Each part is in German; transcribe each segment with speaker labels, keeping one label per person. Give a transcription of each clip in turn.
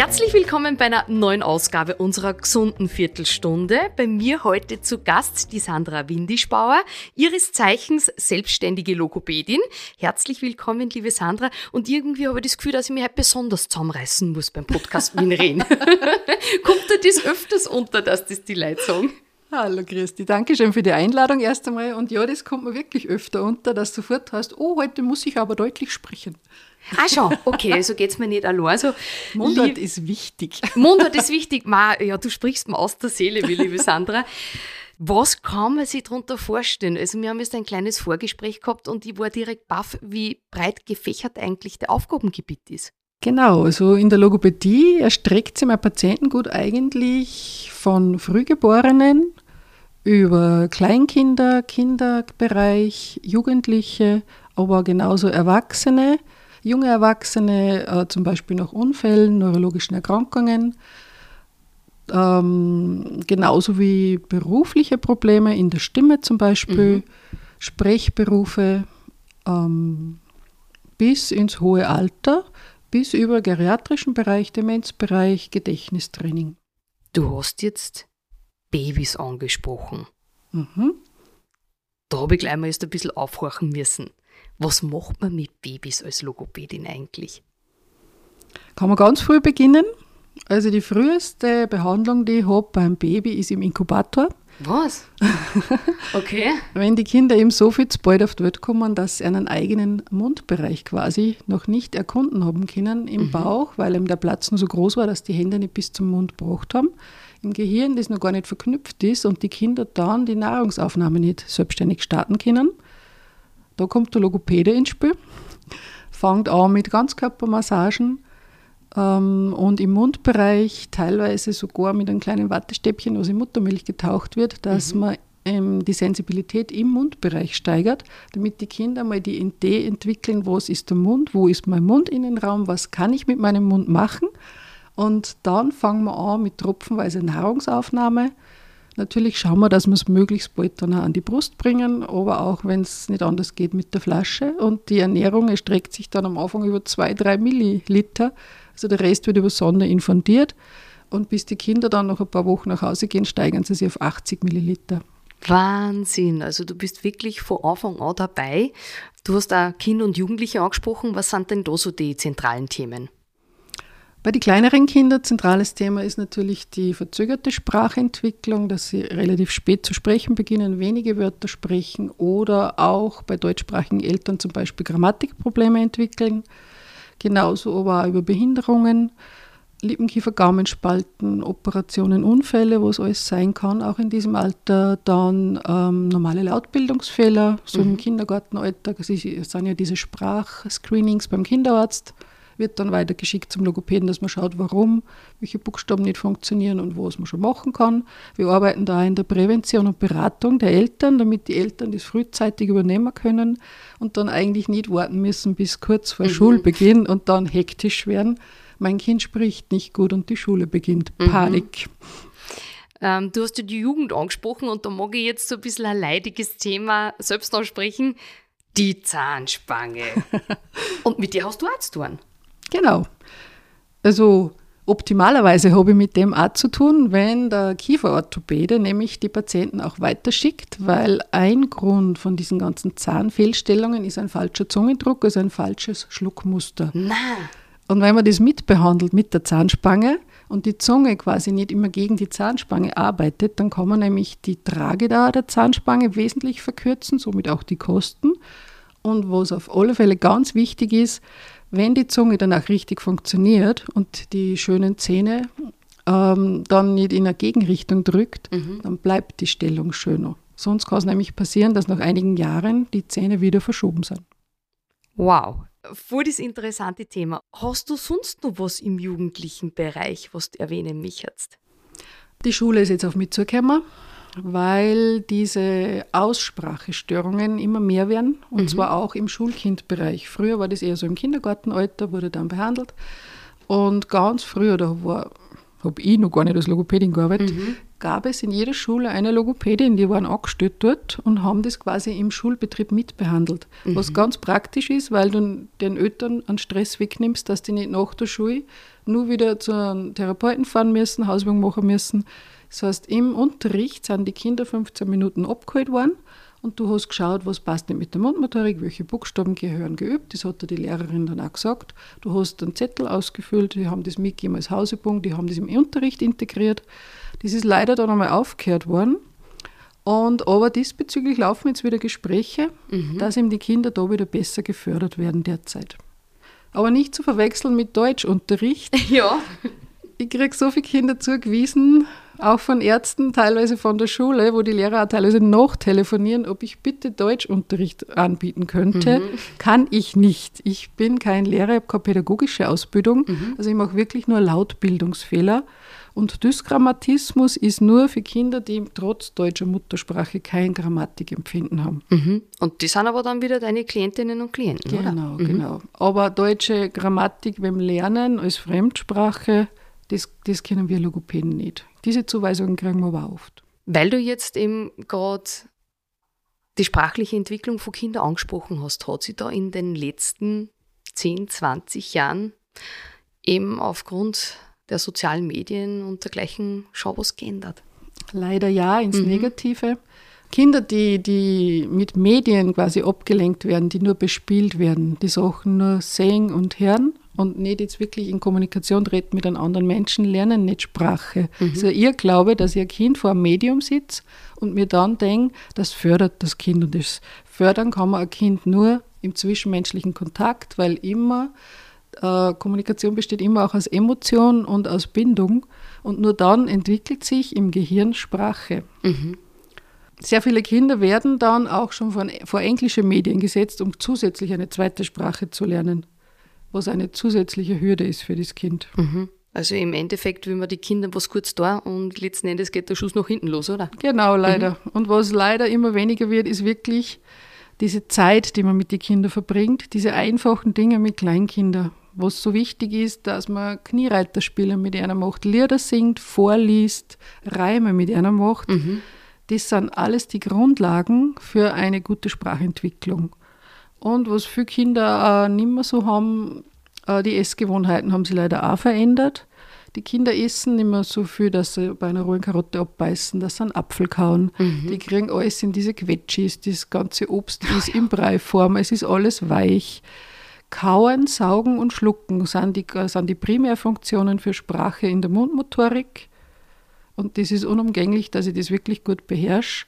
Speaker 1: Herzlich willkommen bei einer neuen Ausgabe unserer gesunden Viertelstunde. Bei mir heute zu Gast die Sandra Windischbauer, ihres Zeichens selbstständige Logopädin. Herzlich willkommen, liebe Sandra. Und irgendwie habe ich das Gefühl, dass ich mich halt besonders zusammenreißen muss beim Podcast reden. Kommt dir das öfters unter, dass das die Leute sagen?
Speaker 2: Hallo Christi, danke schön für die Einladung erst einmal. Und ja, das kommt mir wirklich öfter unter, dass du sofort hast, oh, heute muss ich aber deutlich sprechen.
Speaker 1: Ah schon, okay, so also geht es mir nicht allein. Also,
Speaker 2: Mundart ist wichtig.
Speaker 1: Mundart ist wichtig. Ma, ja, du sprichst mir aus der Seele, wie liebe Sandra. Was kann man sich darunter vorstellen? Also wir haben jetzt ein kleines Vorgespräch gehabt und ich war direkt baff, wie breit gefächert eigentlich der Aufgabengebiet ist.
Speaker 2: Genau, also in der Logopädie erstreckt sich mein Patientengut eigentlich von Frühgeborenen über Kleinkinder, Kinderbereich, Jugendliche, aber genauso Erwachsene, junge Erwachsene, äh, zum Beispiel nach Unfällen, neurologischen Erkrankungen, ähm, genauso wie berufliche Probleme in der Stimme zum Beispiel, mhm. Sprechberufe ähm, bis ins hohe Alter, bis über geriatrischen Bereich, Demenzbereich, Gedächtnistraining.
Speaker 1: Du hast jetzt Babys angesprochen. Mhm. Da habe ich gleich mal erst ein bisschen aufhorchen müssen. Was macht man mit Babys als Logopädin eigentlich?
Speaker 2: Kann man ganz früh beginnen. Also die früheste Behandlung, die ich habe beim Baby, ist im Inkubator.
Speaker 1: Was? Okay.
Speaker 2: Wenn die Kinder eben so viel zu bald auf die Welt kommen, dass sie einen eigenen Mundbereich quasi noch nicht erkunden haben können im mhm. Bauch, weil eben der Platz nur so groß war, dass die Hände nicht bis zum Mund gebracht haben, im Gehirn, das noch gar nicht verknüpft ist und die Kinder dann die Nahrungsaufnahme nicht selbstständig starten können. Da kommt der Logopäde ins Spiel, fängt an mit Ganzkörpermassagen ähm, und im Mundbereich teilweise sogar mit einem kleinen Wattestäbchen, was in Muttermilch getaucht wird, dass mhm. man ähm, die Sensibilität im Mundbereich steigert, damit die Kinder mal die Idee entwickeln, was ist der Mund, wo ist mein Mundinnenraum, was kann ich mit meinem Mund machen und dann fangen wir an mit tropfenweise Nahrungsaufnahme. Natürlich schauen wir, dass wir es möglichst bald dann auch an die Brust bringen, aber auch wenn es nicht anders geht mit der Flasche. Und die Ernährung erstreckt sich dann am Anfang über zwei, drei Milliliter. Also der Rest wird über Sonne infundiert. Und bis die Kinder dann noch ein paar Wochen nach Hause gehen, steigern sie sich auf 80 Milliliter.
Speaker 1: Wahnsinn. Also du bist wirklich von Anfang an dabei. Du hast auch Kinder und Jugendliche angesprochen. Was sind denn da so die zentralen Themen?
Speaker 2: Bei den kleineren Kindern zentrales Thema ist natürlich die verzögerte Sprachentwicklung, dass sie relativ spät zu sprechen beginnen, wenige Wörter sprechen oder auch bei deutschsprachigen Eltern zum Beispiel Grammatikprobleme entwickeln. Genauso aber auch über Behinderungen, Lippenkiefer, Gaumenspalten, Operationen, Unfälle, wo es alles sein kann, auch in diesem Alter. Dann ähm, normale Lautbildungsfehler, so mhm. im Kindergartenalter. Es sind ja diese Sprachscreenings beim Kinderarzt wird dann weitergeschickt zum Logopäden, dass man schaut, warum, welche Buchstaben nicht funktionieren und was man schon machen kann. Wir arbeiten da in der Prävention und Beratung der Eltern, damit die Eltern das frühzeitig übernehmen können und dann eigentlich nicht warten müssen bis kurz vor mhm. Schulbeginn und dann hektisch werden. Mein Kind spricht nicht gut und die Schule beginnt. Mhm. Panik.
Speaker 1: Ähm, du hast ja die Jugend angesprochen und da mag ich jetzt so ein bisschen ein leidiges Thema selbst ansprechen. Die Zahnspange. und mit dir hast du auch zu tun.
Speaker 2: Genau. Also optimalerweise habe ich mit dem auch zu tun, wenn der Kieferorthopäde nämlich die Patienten auch weiterschickt, weil ein Grund von diesen ganzen Zahnfehlstellungen ist ein falscher Zungendruck, also ein falsches Schluckmuster.
Speaker 1: Na.
Speaker 2: Und wenn man das mitbehandelt mit der Zahnspange und die Zunge quasi nicht immer gegen die Zahnspange arbeitet, dann kann man nämlich die Tragedauer der Zahnspange wesentlich verkürzen, somit auch die Kosten. Und was auf alle Fälle ganz wichtig ist, wenn die Zunge danach richtig funktioniert und die schönen Zähne ähm, dann nicht in eine Gegenrichtung drückt, mhm. dann bleibt die Stellung schöner. Sonst kann es nämlich passieren, dass nach einigen Jahren die Zähne wieder verschoben sind.
Speaker 1: Wow, voll das interessante Thema. Hast du sonst noch was im jugendlichen Bereich, was du erwähnen möchtest?
Speaker 2: Die Schule ist jetzt auf mich zugekommen weil diese Aussprachestörungen immer mehr werden und mhm. zwar auch im Schulkindbereich. Früher war das eher so im Kindergartenalter, wurde dann behandelt und ganz früher, da habe ich noch gar nicht als Logopädin gearbeitet, mhm. gab es in jeder Schule eine Logopädin, die waren angestellt dort und haben das quasi im Schulbetrieb mitbehandelt. Mhm. Was ganz praktisch ist, weil du den Eltern an Stress wegnimmst, dass die nicht nach der Schule nur wieder zu einem Therapeuten fahren müssen, Hausübung machen müssen. Das heißt, im Unterricht sind die Kinder 15 Minuten abgeholt worden und du hast geschaut, was passt nicht mit der Mundmotorik, welche Buchstaben gehören geübt. Das hat dir die Lehrerin dann auch gesagt. Du hast einen Zettel ausgefüllt, die haben das mitgegeben als Hausübung, die haben das im Unterricht integriert. Das ist leider dann einmal aufgehört worden. Und aber diesbezüglich laufen jetzt wieder Gespräche, mhm. dass eben die Kinder da wieder besser gefördert werden derzeit. Aber nicht zu verwechseln mit Deutschunterricht.
Speaker 1: Ja.
Speaker 2: Ich kriege so viele Kinder zugewiesen, auch von Ärzten, teilweise von der Schule, wo die Lehrer auch teilweise noch telefonieren, ob ich bitte Deutschunterricht anbieten könnte. Mhm. Kann ich nicht. Ich bin kein Lehrer, ich habe keine pädagogische Ausbildung. Mhm. Also ich mache wirklich nur Lautbildungsfehler. Und Dysgrammatismus ist nur für Kinder, die trotz deutscher Muttersprache kein Grammatikempfinden haben.
Speaker 1: Mhm. Und die sind aber dann wieder deine Klientinnen und Klienten,
Speaker 2: genau,
Speaker 1: oder?
Speaker 2: Genau, genau. Aber deutsche Grammatik beim Lernen als Fremdsprache, das, das kennen wir Logopäden nicht. Diese Zuweisungen kriegen wir aber oft.
Speaker 1: Weil du jetzt eben gerade die sprachliche Entwicklung von Kindern angesprochen hast, hat sich da in den letzten 10, 20 Jahren eben aufgrund der sozialen Medien und dergleichen schon was geändert?
Speaker 2: Leider ja, ins mhm. Negative. Kinder, die, die mit Medien quasi abgelenkt werden, die nur bespielt werden, die Sachen nur sehen und hören und nicht jetzt wirklich in Kommunikation treten mit einem anderen Menschen, lernen nicht Sprache. Mhm. Also ihr glaube, dass ihr Kind vor einem Medium sitzt und mir dann denkt, das fördert das Kind. Und das fördern kann man ein Kind nur im zwischenmenschlichen Kontakt, weil immer äh, Kommunikation besteht immer auch aus Emotion und aus Bindung. Und nur dann entwickelt sich im Gehirn Sprache. Mhm. Sehr viele Kinder werden dann auch schon vor, vor englische Medien gesetzt, um zusätzlich eine zweite Sprache zu lernen, was eine zusätzliche Hürde ist für das Kind.
Speaker 1: Mhm. Also im Endeffekt will man die Kinder was kurz da und letzten Endes geht der Schuss nach hinten los, oder?
Speaker 2: Genau, leider. Mhm. Und was leider immer weniger wird, ist wirklich diese Zeit, die man mit den Kindern verbringt, diese einfachen Dinge mit Kleinkindern was so wichtig ist, dass man Kniereiterspiele mit einer macht, Lieder singt, vorliest, Reime mit einer macht. Mhm. Das sind alles die Grundlagen für eine gute Sprachentwicklung. Und was viele Kinder äh, nicht mehr so haben, äh, die Essgewohnheiten haben sich leider auch verändert. Die Kinder essen nicht mehr so viel, dass sie bei einer rohen Karotte abbeißen, dass sie einen Apfel kauen. Mhm. Die kriegen alles in diese Quetschis, das ganze Obst ist in Breiform, es ist alles weich. Kauen, Saugen und Schlucken sind die, sind die Primärfunktionen für Sprache in der Mundmotorik. Und das ist unumgänglich, dass ich das wirklich gut beherrsche.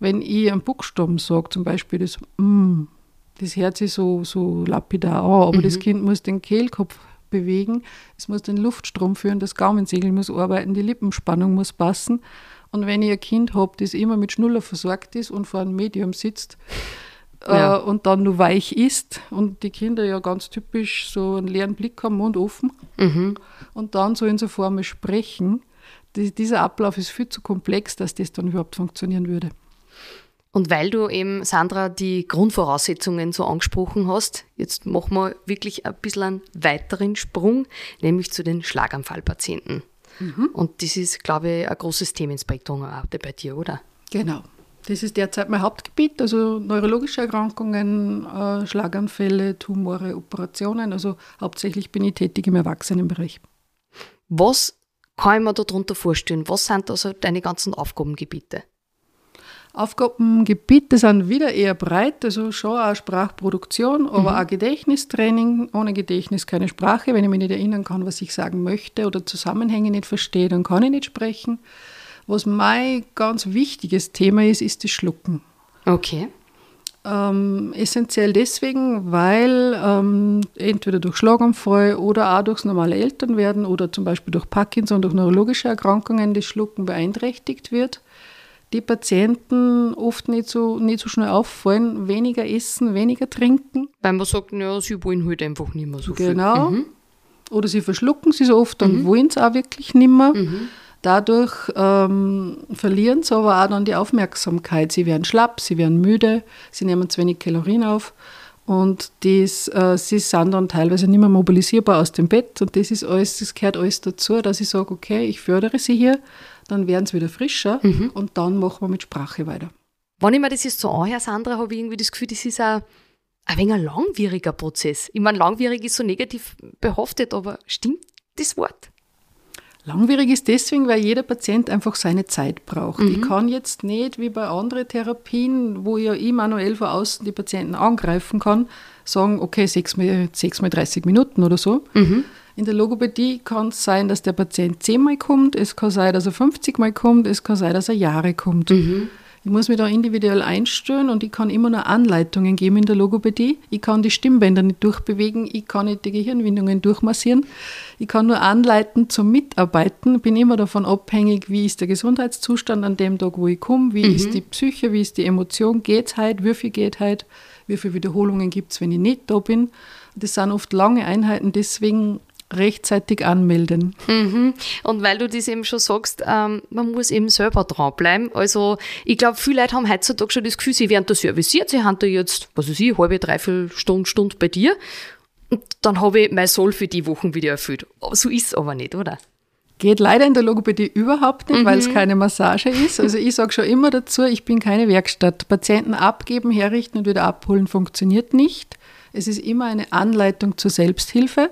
Speaker 2: Wenn ich einen Buchstaben sage, zum Beispiel das M, das hört sich so, so lapidar an, aber mhm. das Kind muss den Kehlkopf bewegen, es muss den Luftstrom führen, das Gaumensegel muss arbeiten, die Lippenspannung muss passen. Und wenn ich ein Kind habe, das immer mit Schnuller versorgt ist und vor einem Medium sitzt, ja. äh, und dann nur weich ist und die Kinder ja ganz typisch so einen leeren Blick haben, Mund offen mhm. und dann so in so Formen sprechen. Die, dieser Ablauf ist viel zu komplex, dass das dann überhaupt funktionieren würde.
Speaker 1: Und weil du eben, Sandra, die Grundvoraussetzungen so angesprochen hast, jetzt machen wir wirklich ein bisschen einen weiteren Sprung, nämlich zu den Schlaganfallpatienten. Mhm. Und das ist, glaube ich, ein großes Themenspektrum auch bei dir, oder?
Speaker 2: Genau. Das ist derzeit mein Hauptgebiet, also neurologische Erkrankungen, äh, Schlaganfälle, Tumore, Operationen. Also hauptsächlich bin ich tätig im Erwachsenenbereich.
Speaker 1: Was kann ich mir darunter vorstellen? Was sind also deine ganzen Aufgabengebiete?
Speaker 2: Aufgabengebiete sind wieder eher breit, also schon auch Sprachproduktion, aber mhm. auch Gedächtnistraining. Ohne Gedächtnis keine Sprache. Wenn ich mich nicht erinnern kann, was ich sagen möchte oder Zusammenhänge nicht verstehe, dann kann ich nicht sprechen. Was mein ganz wichtiges Thema ist, ist das Schlucken.
Speaker 1: Okay.
Speaker 2: Ähm, essentiell deswegen, weil ähm, entweder durch Schlaganfall oder auch durchs normale Elternwerden oder zum Beispiel durch Parkinson, durch neurologische Erkrankungen das Schlucken beeinträchtigt wird. Die Patienten oft nicht so, nicht so schnell auffallen, weniger essen, weniger trinken.
Speaker 1: Weil man sagt, ja, sie wollen halt einfach nicht mehr so
Speaker 2: viel. Genau. Mhm. Oder sie verschlucken sie so oft, dann mhm. wollen sie auch wirklich nicht mehr. Mhm. Dadurch ähm, verlieren sie aber auch dann die Aufmerksamkeit. Sie werden schlapp, sie werden müde, sie nehmen zu wenig Kalorien auf und das, äh, sie sind dann teilweise nicht mehr mobilisierbar aus dem Bett und das ist alles, das gehört alles dazu, dass ich sage, okay, ich fördere sie hier, dann werden sie wieder frischer mhm. und dann machen wir mit Sprache weiter.
Speaker 1: Wenn ich mir das jetzt so anhöre, Sandra, habe ich irgendwie das Gefühl, das ist ein, ein wenig ein langwieriger Prozess. Ich meine, langwierig ist so negativ behaftet, aber stimmt das Wort?
Speaker 2: Langwierig ist deswegen, weil jeder Patient einfach seine Zeit braucht. Mhm. Ich kann jetzt nicht wie bei anderen Therapien, wo ja ich manuell von außen die Patienten angreifen kann, sagen, okay, sechs mal, sechs mal 30 Minuten oder so. Mhm. In der Logopädie kann es sein, dass der Patient zehnmal kommt, es kann sein, dass er 50 Mal kommt, es kann sein, dass er Jahre kommt. Mhm. Ich muss mich da individuell einstellen und ich kann immer nur Anleitungen geben in der Logopädie. Ich kann die Stimmbänder nicht durchbewegen, ich kann nicht die Gehirnwindungen durchmassieren. Ich kann nur anleiten zum Mitarbeiten. Ich bin immer davon abhängig, wie ist der Gesundheitszustand an dem Tag, wo ich komme, wie mhm. ist die Psyche, wie ist die Emotion, geht es heute, wie viel geht heute, wie viele Wiederholungen gibt es, wenn ich nicht da bin. Das sind oft lange Einheiten, deswegen rechtzeitig anmelden.
Speaker 1: Mhm. Und weil du das eben schon sagst, ähm, man muss eben selber dranbleiben. Also ich glaube, viele Leute haben heutzutage schon das Gefühl, sie werden da serviciert, sie haben da jetzt, was weiß ich, halbe, dreiviertel Stunde, Stunde bei dir und dann habe ich mein Soll für die Wochen wieder erfüllt. So ist es aber nicht, oder?
Speaker 2: Geht leider in der Logopädie überhaupt nicht, mhm. weil es keine Massage ist. Also ich sage schon immer dazu, ich bin keine Werkstatt. Patienten abgeben, herrichten und wieder abholen funktioniert nicht. Es ist immer eine Anleitung zur Selbsthilfe.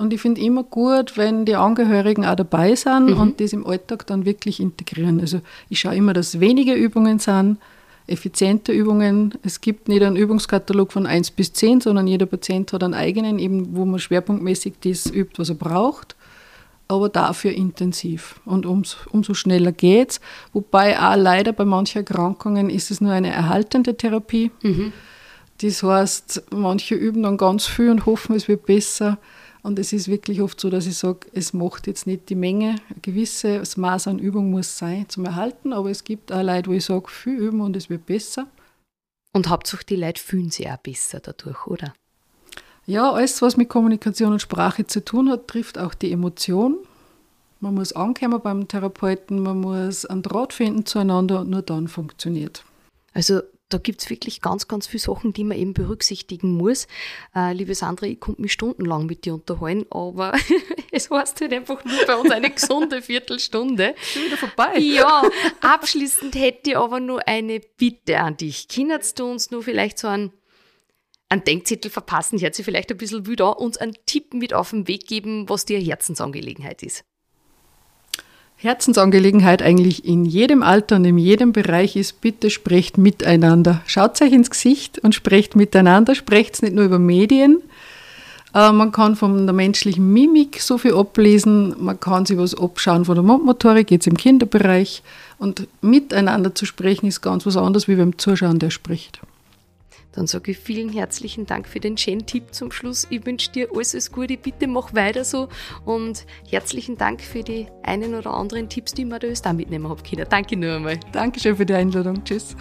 Speaker 2: Und ich finde immer gut, wenn die Angehörigen auch dabei sind mhm. und das im Alltag dann wirklich integrieren. Also ich schaue immer, dass wenige Übungen sind, effiziente Übungen. Es gibt nicht einen Übungskatalog von 1 bis 10, sondern jeder Patient hat einen eigenen, eben, wo man schwerpunktmäßig das übt, was er braucht, aber dafür intensiv. Und umso, umso schneller geht es. Wobei auch leider bei manchen Erkrankungen ist es nur eine erhaltende Therapie. Mhm. Das heißt, manche üben dann ganz viel und hoffen, es wird besser. Und es ist wirklich oft so, dass ich sage, es macht jetzt nicht die Menge. Ein gewisses Maß an Übung muss sein zum Erhalten, aber es gibt auch Leute, wo ich sage, viel üben und es wird besser.
Speaker 1: Und hauptsächlich die Leute fühlen sich auch besser dadurch, oder?
Speaker 2: Ja, alles, was mit Kommunikation und Sprache zu tun hat, trifft auch die Emotion. Man muss ankommen beim Therapeuten, man muss einen Draht finden zueinander und nur dann funktioniert.
Speaker 1: Also da gibt es wirklich ganz, ganz viele Sachen, die man eben berücksichtigen muss. Äh, liebe Sandra, ich konnte mich stundenlang mit dir unterhalten, aber es heißt halt einfach nur bei uns eine gesunde Viertelstunde.
Speaker 2: Schon wieder vorbei.
Speaker 1: Ja, abschließend hätte ich aber nur eine Bitte an dich. Kinderst du uns nur vielleicht so einen, einen Denkzettel verpassen, hätte sie vielleicht ein bisschen wieder, uns einen Tipp mit auf den Weg geben, was dir Herzensangelegenheit ist?
Speaker 2: Herzensangelegenheit eigentlich in jedem Alter und in jedem Bereich ist, bitte sprecht miteinander. Schaut euch ins Gesicht und sprecht miteinander. Sprecht nicht nur über Medien. Äh, man kann von der menschlichen Mimik so viel ablesen. Man kann sich was abschauen von der Mundmotorik, jetzt im Kinderbereich. Und miteinander zu sprechen ist ganz was anderes, wie beim Zuschauen, der spricht.
Speaker 1: Dann sage ich vielen herzlichen Dank für den schönen Tipp zum Schluss. Ich wünsche dir alles, alles Gute. Bitte mach weiter so. Und herzlichen Dank für die einen oder anderen Tipps, die ich mir da mitnehmen habe, Kinder. Danke nur einmal.
Speaker 2: Dankeschön für die Einladung. Tschüss.